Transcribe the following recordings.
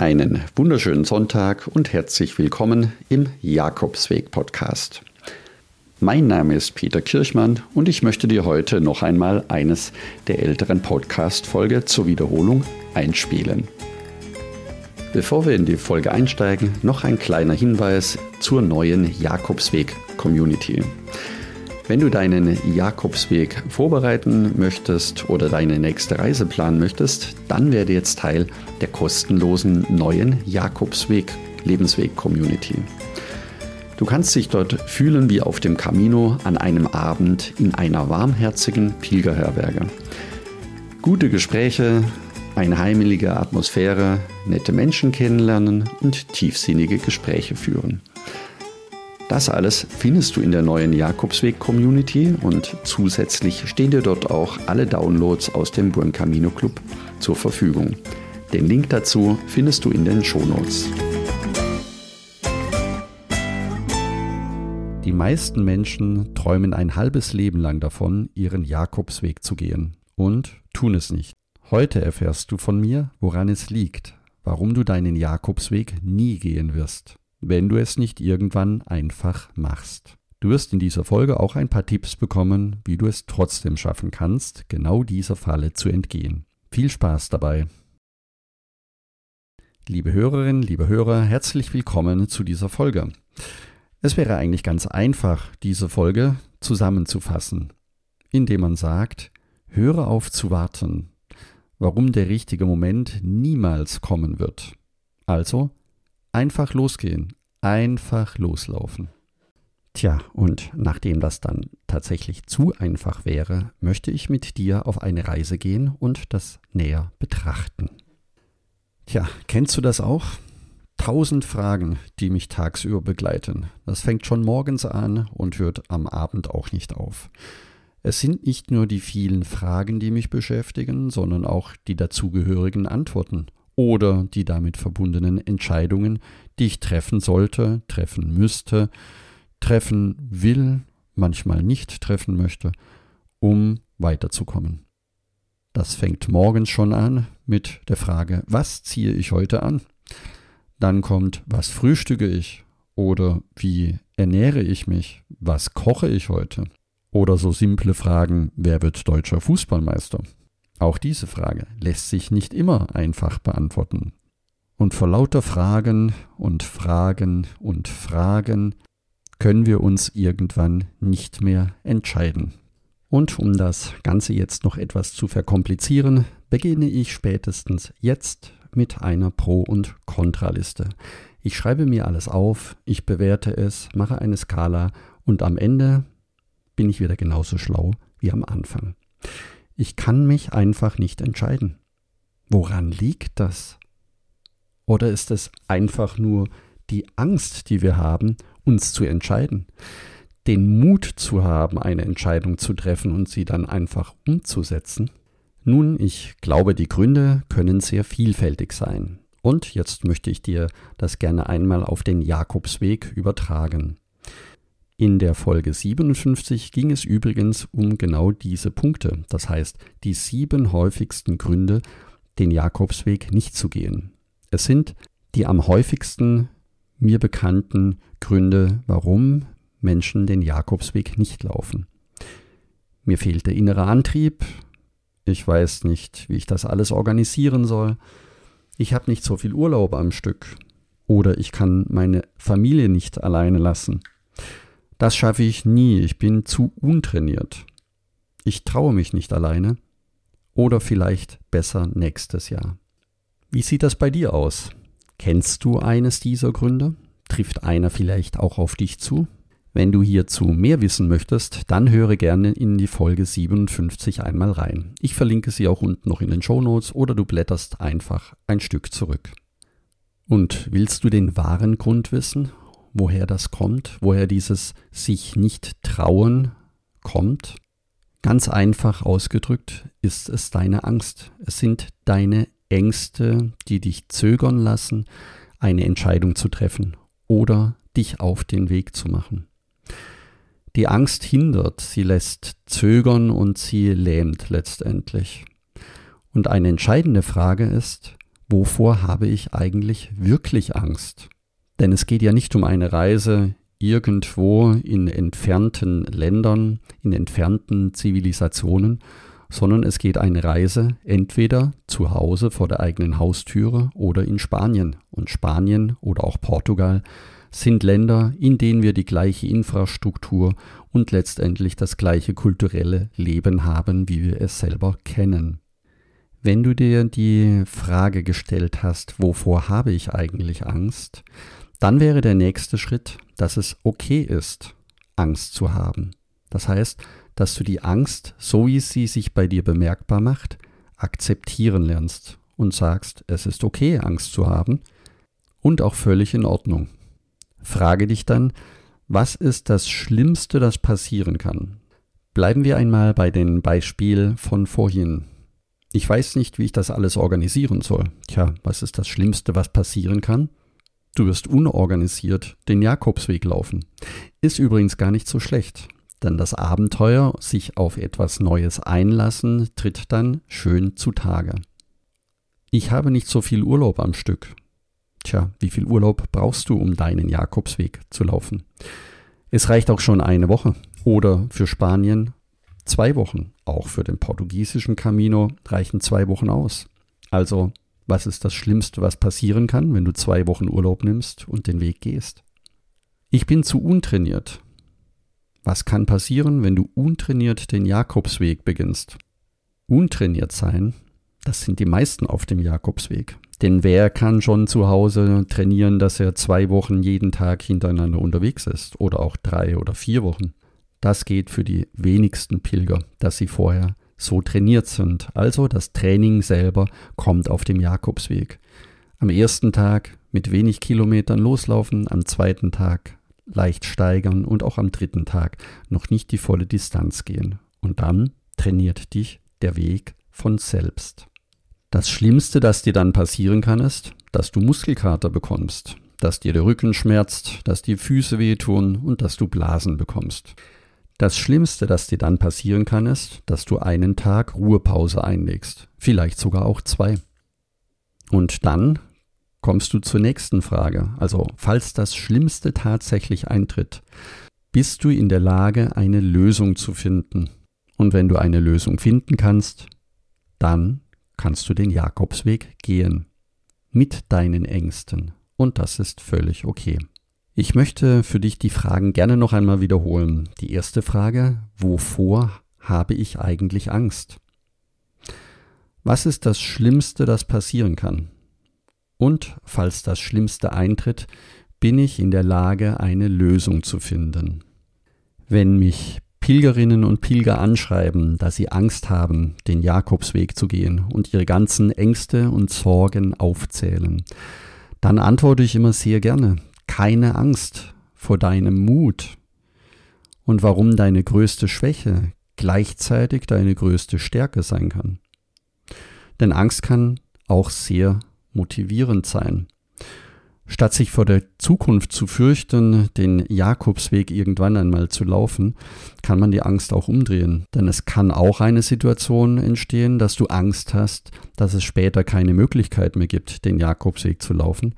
Einen wunderschönen Sonntag und herzlich willkommen im Jakobsweg Podcast. Mein Name ist Peter Kirchmann und ich möchte dir heute noch einmal eines der älteren Podcast-Folge zur Wiederholung einspielen. Bevor wir in die Folge einsteigen, noch ein kleiner Hinweis zur neuen Jakobsweg Community. Wenn du deinen Jakobsweg vorbereiten möchtest oder deine nächste Reise planen möchtest, dann werde jetzt Teil der kostenlosen neuen Jakobsweg Lebensweg Community. Du kannst dich dort fühlen wie auf dem Camino an einem Abend in einer warmherzigen Pilgerherberge. Gute Gespräche, eine heimelige Atmosphäre, nette Menschen kennenlernen und tiefsinnige Gespräche führen. Das alles findest du in der neuen Jakobsweg Community und zusätzlich stehen dir dort auch alle Downloads aus dem Buen Camino Club zur Verfügung. Den Link dazu findest du in den Shownotes. Die meisten Menschen träumen ein halbes Leben lang davon, ihren Jakobsweg zu gehen und tun es nicht. Heute erfährst du von mir, woran es liegt, warum du deinen Jakobsweg nie gehen wirst wenn du es nicht irgendwann einfach machst. Du wirst in dieser Folge auch ein paar Tipps bekommen, wie du es trotzdem schaffen kannst, genau dieser Falle zu entgehen. Viel Spaß dabei! Liebe Hörerinnen, liebe Hörer, herzlich willkommen zu dieser Folge. Es wäre eigentlich ganz einfach, diese Folge zusammenzufassen, indem man sagt, höre auf zu warten, warum der richtige Moment niemals kommen wird. Also Einfach losgehen, einfach loslaufen. Tja, und nachdem das dann tatsächlich zu einfach wäre, möchte ich mit dir auf eine Reise gehen und das näher betrachten. Tja, kennst du das auch? Tausend Fragen, die mich tagsüber begleiten. Das fängt schon morgens an und hört am Abend auch nicht auf. Es sind nicht nur die vielen Fragen, die mich beschäftigen, sondern auch die dazugehörigen Antworten oder die damit verbundenen Entscheidungen, die ich treffen sollte, treffen müsste, treffen will, manchmal nicht treffen möchte, um weiterzukommen. Das fängt morgens schon an mit der Frage, was ziehe ich heute an? Dann kommt, was frühstücke ich? Oder wie ernähre ich mich? Was koche ich heute? Oder so simple Fragen, wer wird deutscher Fußballmeister? Auch diese Frage lässt sich nicht immer einfach beantworten. Und vor lauter Fragen und Fragen und Fragen können wir uns irgendwann nicht mehr entscheiden. Und um das Ganze jetzt noch etwas zu verkomplizieren, beginne ich spätestens jetzt mit einer Pro- und Kontraliste. Ich schreibe mir alles auf, ich bewerte es, mache eine Skala und am Ende bin ich wieder genauso schlau wie am Anfang. Ich kann mich einfach nicht entscheiden. Woran liegt das? Oder ist es einfach nur die Angst, die wir haben, uns zu entscheiden? Den Mut zu haben, eine Entscheidung zu treffen und sie dann einfach umzusetzen? Nun, ich glaube, die Gründe können sehr vielfältig sein. Und jetzt möchte ich dir das gerne einmal auf den Jakobsweg übertragen. In der Folge 57 ging es übrigens um genau diese Punkte, das heißt die sieben häufigsten Gründe, den Jakobsweg nicht zu gehen. Es sind die am häufigsten mir bekannten Gründe, warum Menschen den Jakobsweg nicht laufen. Mir fehlt der innere Antrieb, ich weiß nicht, wie ich das alles organisieren soll, ich habe nicht so viel Urlaub am Stück. Oder ich kann meine Familie nicht alleine lassen das schaffe ich nie, ich bin zu untrainiert. Ich traue mich nicht alleine. Oder vielleicht besser nächstes Jahr. Wie sieht das bei dir aus? Kennst du eines dieser Gründe? Trifft einer vielleicht auch auf dich zu? Wenn du hierzu mehr wissen möchtest, dann höre gerne in die Folge 57 einmal rein. Ich verlinke sie auch unten noch in den Show Notes oder du blätterst einfach ein Stück zurück. Und willst du den wahren Grund wissen? Woher das kommt, woher dieses sich nicht trauen kommt. Ganz einfach ausgedrückt ist es deine Angst. Es sind deine Ängste, die dich zögern lassen, eine Entscheidung zu treffen oder dich auf den Weg zu machen. Die Angst hindert, sie lässt zögern und sie lähmt letztendlich. Und eine entscheidende Frage ist, wovor habe ich eigentlich wirklich Angst? Denn es geht ja nicht um eine Reise irgendwo in entfernten Ländern, in entfernten Zivilisationen, sondern es geht eine Reise entweder zu Hause vor der eigenen Haustüre oder in Spanien. Und Spanien oder auch Portugal sind Länder, in denen wir die gleiche Infrastruktur und letztendlich das gleiche kulturelle Leben haben, wie wir es selber kennen. Wenn du dir die Frage gestellt hast, wovor habe ich eigentlich Angst, dann wäre der nächste Schritt, dass es okay ist, Angst zu haben. Das heißt, dass du die Angst, so wie sie sich bei dir bemerkbar macht, akzeptieren lernst und sagst, es ist okay, Angst zu haben und auch völlig in Ordnung. Frage dich dann, was ist das Schlimmste, das passieren kann? Bleiben wir einmal bei dem Beispiel von vorhin. Ich weiß nicht, wie ich das alles organisieren soll. Tja, was ist das Schlimmste, was passieren kann? Du wirst unorganisiert den Jakobsweg laufen. Ist übrigens gar nicht so schlecht, denn das Abenteuer, sich auf etwas Neues einlassen, tritt dann schön zutage. Ich habe nicht so viel Urlaub am Stück. Tja, wie viel Urlaub brauchst du, um deinen Jakobsweg zu laufen? Es reicht auch schon eine Woche oder für Spanien zwei Wochen. Auch für den portugiesischen Camino reichen zwei Wochen aus. Also, was ist das Schlimmste, was passieren kann, wenn du zwei Wochen Urlaub nimmst und den Weg gehst? Ich bin zu untrainiert. Was kann passieren, wenn du untrainiert den Jakobsweg beginnst? Untrainiert sein, das sind die meisten auf dem Jakobsweg. Denn wer kann schon zu Hause trainieren, dass er zwei Wochen jeden Tag hintereinander unterwegs ist oder auch drei oder vier Wochen? Das geht für die wenigsten Pilger, dass sie vorher so trainiert sind. Also das Training selber kommt auf dem Jakobsweg. Am ersten Tag mit wenig Kilometern loslaufen, am zweiten Tag leicht steigern und auch am dritten Tag noch nicht die volle Distanz gehen. Und dann trainiert dich der Weg von selbst. Das Schlimmste, das dir dann passieren kann, ist, dass du Muskelkater bekommst, dass dir der Rücken schmerzt, dass die Füße wehtun und dass du Blasen bekommst. Das Schlimmste, das dir dann passieren kann, ist, dass du einen Tag Ruhepause einlegst, vielleicht sogar auch zwei. Und dann kommst du zur nächsten Frage. Also, falls das Schlimmste tatsächlich eintritt, bist du in der Lage, eine Lösung zu finden. Und wenn du eine Lösung finden kannst, dann kannst du den Jakobsweg gehen. Mit deinen Ängsten. Und das ist völlig okay. Ich möchte für dich die Fragen gerne noch einmal wiederholen. Die erste Frage, wovor habe ich eigentlich Angst? Was ist das Schlimmste, das passieren kann? Und falls das Schlimmste eintritt, bin ich in der Lage, eine Lösung zu finden. Wenn mich Pilgerinnen und Pilger anschreiben, dass sie Angst haben, den Jakobsweg zu gehen und ihre ganzen Ängste und Sorgen aufzählen, dann antworte ich immer sehr gerne, keine Angst vor deinem Mut und warum deine größte Schwäche gleichzeitig deine größte Stärke sein kann. Denn Angst kann auch sehr motivierend sein. Statt sich vor der Zukunft zu fürchten, den Jakobsweg irgendwann einmal zu laufen, kann man die Angst auch umdrehen. Denn es kann auch eine Situation entstehen, dass du Angst hast, dass es später keine Möglichkeit mehr gibt, den Jakobsweg zu laufen,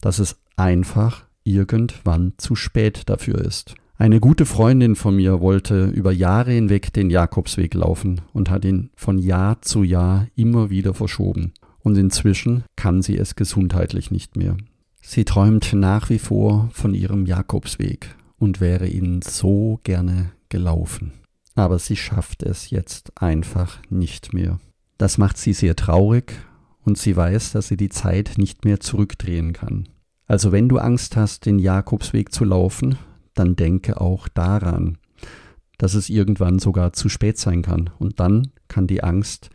dass es einfach irgendwann zu spät dafür ist. Eine gute Freundin von mir wollte über Jahre hinweg den Jakobsweg laufen und hat ihn von Jahr zu Jahr immer wieder verschoben. Und inzwischen kann sie es gesundheitlich nicht mehr. Sie träumt nach wie vor von ihrem Jakobsweg und wäre ihn so gerne gelaufen. Aber sie schafft es jetzt einfach nicht mehr. Das macht sie sehr traurig und sie weiß, dass sie die Zeit nicht mehr zurückdrehen kann. Also wenn du Angst hast, den Jakobsweg zu laufen, dann denke auch daran, dass es irgendwann sogar zu spät sein kann. Und dann kann die Angst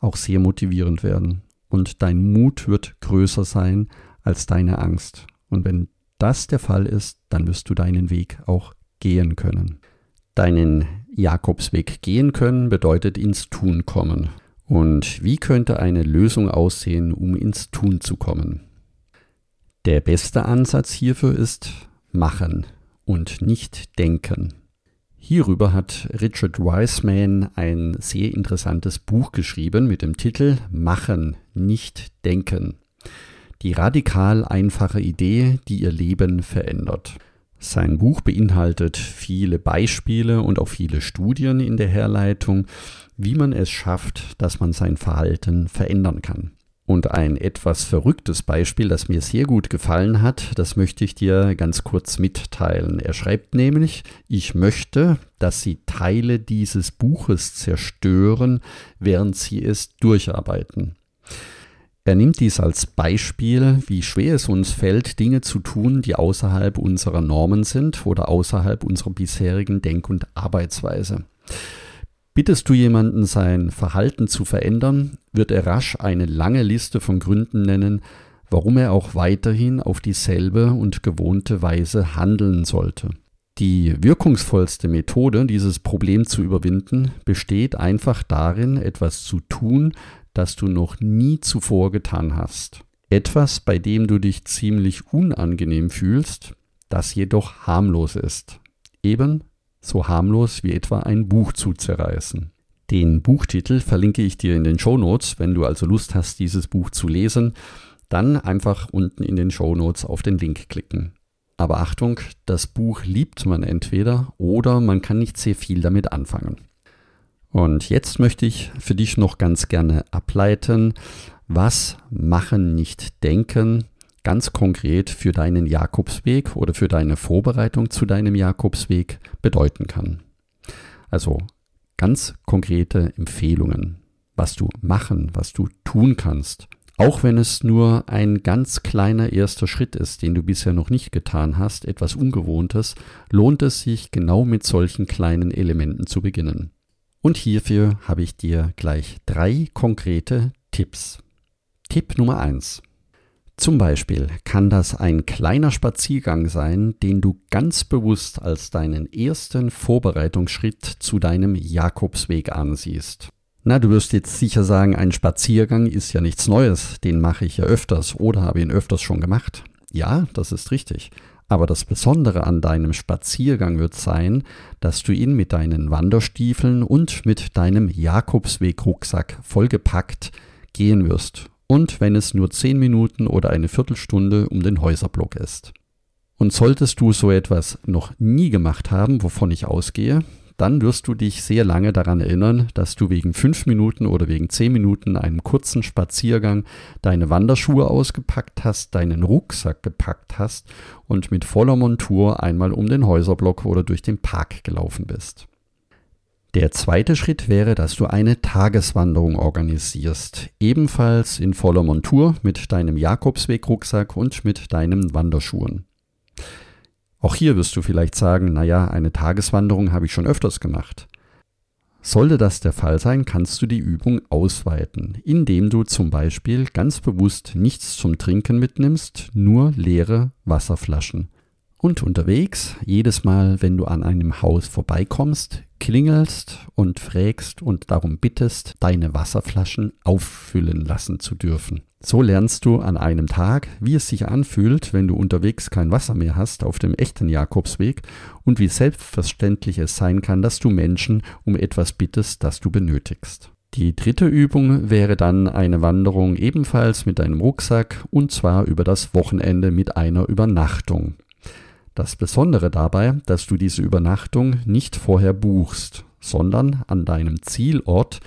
auch sehr motivierend werden. Und dein Mut wird größer sein als deine Angst. Und wenn das der Fall ist, dann wirst du deinen Weg auch gehen können. Deinen Jakobsweg gehen können bedeutet ins Tun kommen. Und wie könnte eine Lösung aussehen, um ins Tun zu kommen? Der beste Ansatz hierfür ist machen und nicht denken. Hierüber hat Richard Wiseman ein sehr interessantes Buch geschrieben mit dem Titel Machen, nicht denken. Die radikal einfache Idee, die ihr Leben verändert. Sein Buch beinhaltet viele Beispiele und auch viele Studien in der Herleitung, wie man es schafft, dass man sein Verhalten verändern kann. Und ein etwas verrücktes Beispiel, das mir sehr gut gefallen hat, das möchte ich dir ganz kurz mitteilen. Er schreibt nämlich, ich möchte, dass Sie Teile dieses Buches zerstören, während Sie es durcharbeiten. Er nimmt dies als Beispiel, wie schwer es uns fällt, Dinge zu tun, die außerhalb unserer Normen sind oder außerhalb unserer bisherigen Denk- und Arbeitsweise. Bittest du jemanden, sein Verhalten zu verändern, wird er rasch eine lange Liste von Gründen nennen, warum er auch weiterhin auf dieselbe und gewohnte Weise handeln sollte. Die wirkungsvollste Methode, dieses Problem zu überwinden, besteht einfach darin, etwas zu tun, das du noch nie zuvor getan hast. Etwas, bei dem du dich ziemlich unangenehm fühlst, das jedoch harmlos ist. Eben so harmlos wie etwa ein Buch zu zerreißen. Den Buchtitel verlinke ich dir in den Show Notes, wenn du also Lust hast, dieses Buch zu lesen, dann einfach unten in den Show Notes auf den Link klicken. Aber Achtung, das Buch liebt man entweder oder man kann nicht sehr viel damit anfangen. Und jetzt möchte ich für dich noch ganz gerne ableiten, was machen nicht denken ganz konkret für deinen Jakobsweg oder für deine Vorbereitung zu deinem Jakobsweg bedeuten kann. Also ganz konkrete Empfehlungen, was du machen, was du tun kannst. Auch wenn es nur ein ganz kleiner erster Schritt ist, den du bisher noch nicht getan hast, etwas Ungewohntes, lohnt es sich genau mit solchen kleinen Elementen zu beginnen. Und hierfür habe ich dir gleich drei konkrete Tipps. Tipp Nummer eins: zum Beispiel kann das ein kleiner Spaziergang sein, den du ganz bewusst als deinen ersten Vorbereitungsschritt zu deinem Jakobsweg ansiehst. Na, du wirst jetzt sicher sagen, ein Spaziergang ist ja nichts Neues, den mache ich ja öfters oder habe ihn öfters schon gemacht. Ja, das ist richtig. Aber das Besondere an deinem Spaziergang wird sein, dass du ihn mit deinen Wanderstiefeln und mit deinem Jakobsweg-Rucksack vollgepackt gehen wirst und wenn es nur zehn Minuten oder eine Viertelstunde um den Häuserblock ist. Und solltest du so etwas noch nie gemacht haben, wovon ich ausgehe, dann wirst du dich sehr lange daran erinnern, dass du wegen fünf Minuten oder wegen zehn Minuten einem kurzen Spaziergang deine Wanderschuhe ausgepackt hast, deinen Rucksack gepackt hast und mit voller Montur einmal um den Häuserblock oder durch den Park gelaufen bist. Der zweite Schritt wäre, dass du eine Tageswanderung organisierst, ebenfalls in voller Montur mit deinem Jakobsweg-Rucksack und mit deinen Wanderschuhen. Auch hier wirst du vielleicht sagen, naja, eine Tageswanderung habe ich schon öfters gemacht. Sollte das der Fall sein, kannst du die Übung ausweiten, indem du zum Beispiel ganz bewusst nichts zum Trinken mitnimmst, nur leere Wasserflaschen. Und unterwegs, jedes Mal, wenn du an einem Haus vorbeikommst, klingelst und fragst und darum bittest, deine Wasserflaschen auffüllen lassen zu dürfen. So lernst du an einem Tag, wie es sich anfühlt, wenn du unterwegs kein Wasser mehr hast auf dem echten Jakobsweg und wie selbstverständlich es sein kann, dass du Menschen um etwas bittest, das du benötigst. Die dritte Übung wäre dann eine Wanderung ebenfalls mit deinem Rucksack und zwar über das Wochenende mit einer Übernachtung. Das Besondere dabei, dass du diese Übernachtung nicht vorher buchst, sondern an deinem Zielort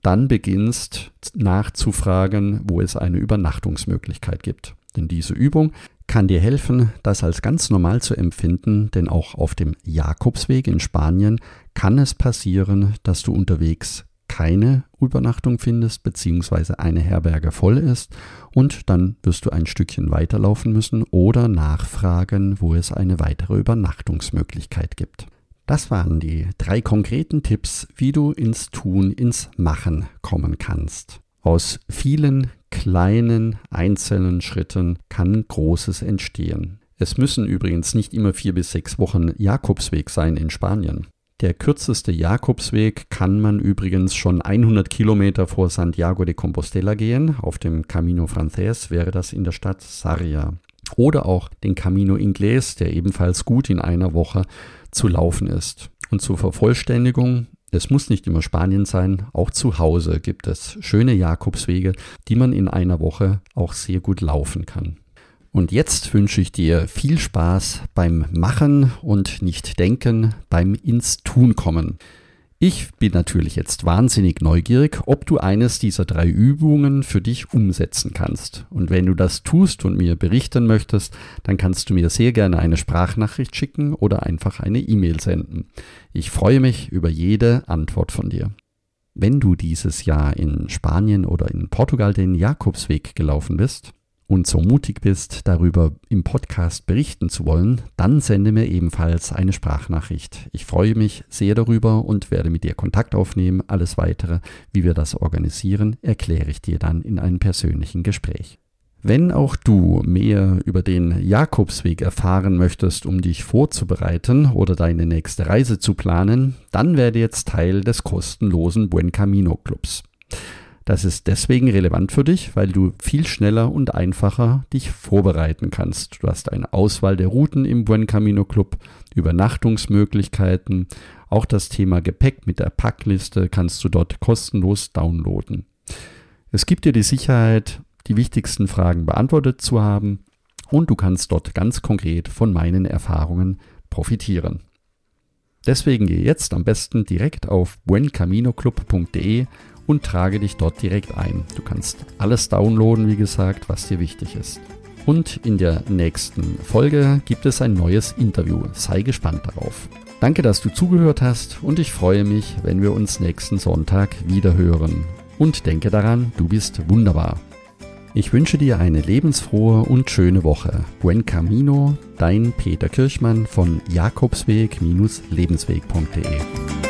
dann beginnst nachzufragen, wo es eine Übernachtungsmöglichkeit gibt. Denn diese Übung kann dir helfen, das als ganz normal zu empfinden, denn auch auf dem Jakobsweg in Spanien kann es passieren, dass du unterwegs keine Übernachtung findest, beziehungsweise eine Herberge voll ist und dann wirst du ein Stückchen weiterlaufen müssen oder nachfragen, wo es eine weitere Übernachtungsmöglichkeit gibt. Das waren die drei konkreten Tipps, wie du ins Tun, ins Machen kommen kannst. Aus vielen kleinen einzelnen Schritten kann Großes entstehen. Es müssen übrigens nicht immer vier bis sechs Wochen Jakobsweg sein in Spanien. Der kürzeste Jakobsweg kann man übrigens schon 100 Kilometer vor Santiago de Compostela gehen. Auf dem Camino Frances wäre das in der Stadt Sarria. Oder auch den Camino Inglés, der ebenfalls gut in einer Woche zu laufen ist. Und zur Vervollständigung, es muss nicht immer Spanien sein, auch zu Hause gibt es schöne Jakobswege, die man in einer Woche auch sehr gut laufen kann. Und jetzt wünsche ich dir viel Spaß beim Machen und nicht Denken, beim ins Tun kommen. Ich bin natürlich jetzt wahnsinnig neugierig, ob du eines dieser drei Übungen für dich umsetzen kannst. Und wenn du das tust und mir berichten möchtest, dann kannst du mir sehr gerne eine Sprachnachricht schicken oder einfach eine E-Mail senden. Ich freue mich über jede Antwort von dir. Wenn du dieses Jahr in Spanien oder in Portugal den Jakobsweg gelaufen bist, und so mutig bist, darüber im Podcast berichten zu wollen, dann sende mir ebenfalls eine Sprachnachricht. Ich freue mich sehr darüber und werde mit dir Kontakt aufnehmen. Alles weitere, wie wir das organisieren, erkläre ich dir dann in einem persönlichen Gespräch. Wenn auch du mehr über den Jakobsweg erfahren möchtest, um dich vorzubereiten oder deine nächste Reise zu planen, dann werde jetzt Teil des kostenlosen Buen Camino Clubs. Das ist deswegen relevant für dich, weil du viel schneller und einfacher dich vorbereiten kannst. Du hast eine Auswahl der Routen im Buen Camino Club, Übernachtungsmöglichkeiten, auch das Thema Gepäck mit der Packliste kannst du dort kostenlos downloaden. Es gibt dir die Sicherheit, die wichtigsten Fragen beantwortet zu haben und du kannst dort ganz konkret von meinen Erfahrungen profitieren. Deswegen geh jetzt am besten direkt auf buencaminoclub.de und trage dich dort direkt ein. Du kannst alles downloaden, wie gesagt, was dir wichtig ist. Und in der nächsten Folge gibt es ein neues Interview. Sei gespannt darauf. Danke, dass du zugehört hast und ich freue mich, wenn wir uns nächsten Sonntag wieder hören. Und denke daran, du bist wunderbar. Ich wünsche dir eine lebensfrohe und schöne Woche. Buen Camino, dein Peter Kirchmann von Jakobsweg-lebensweg.de.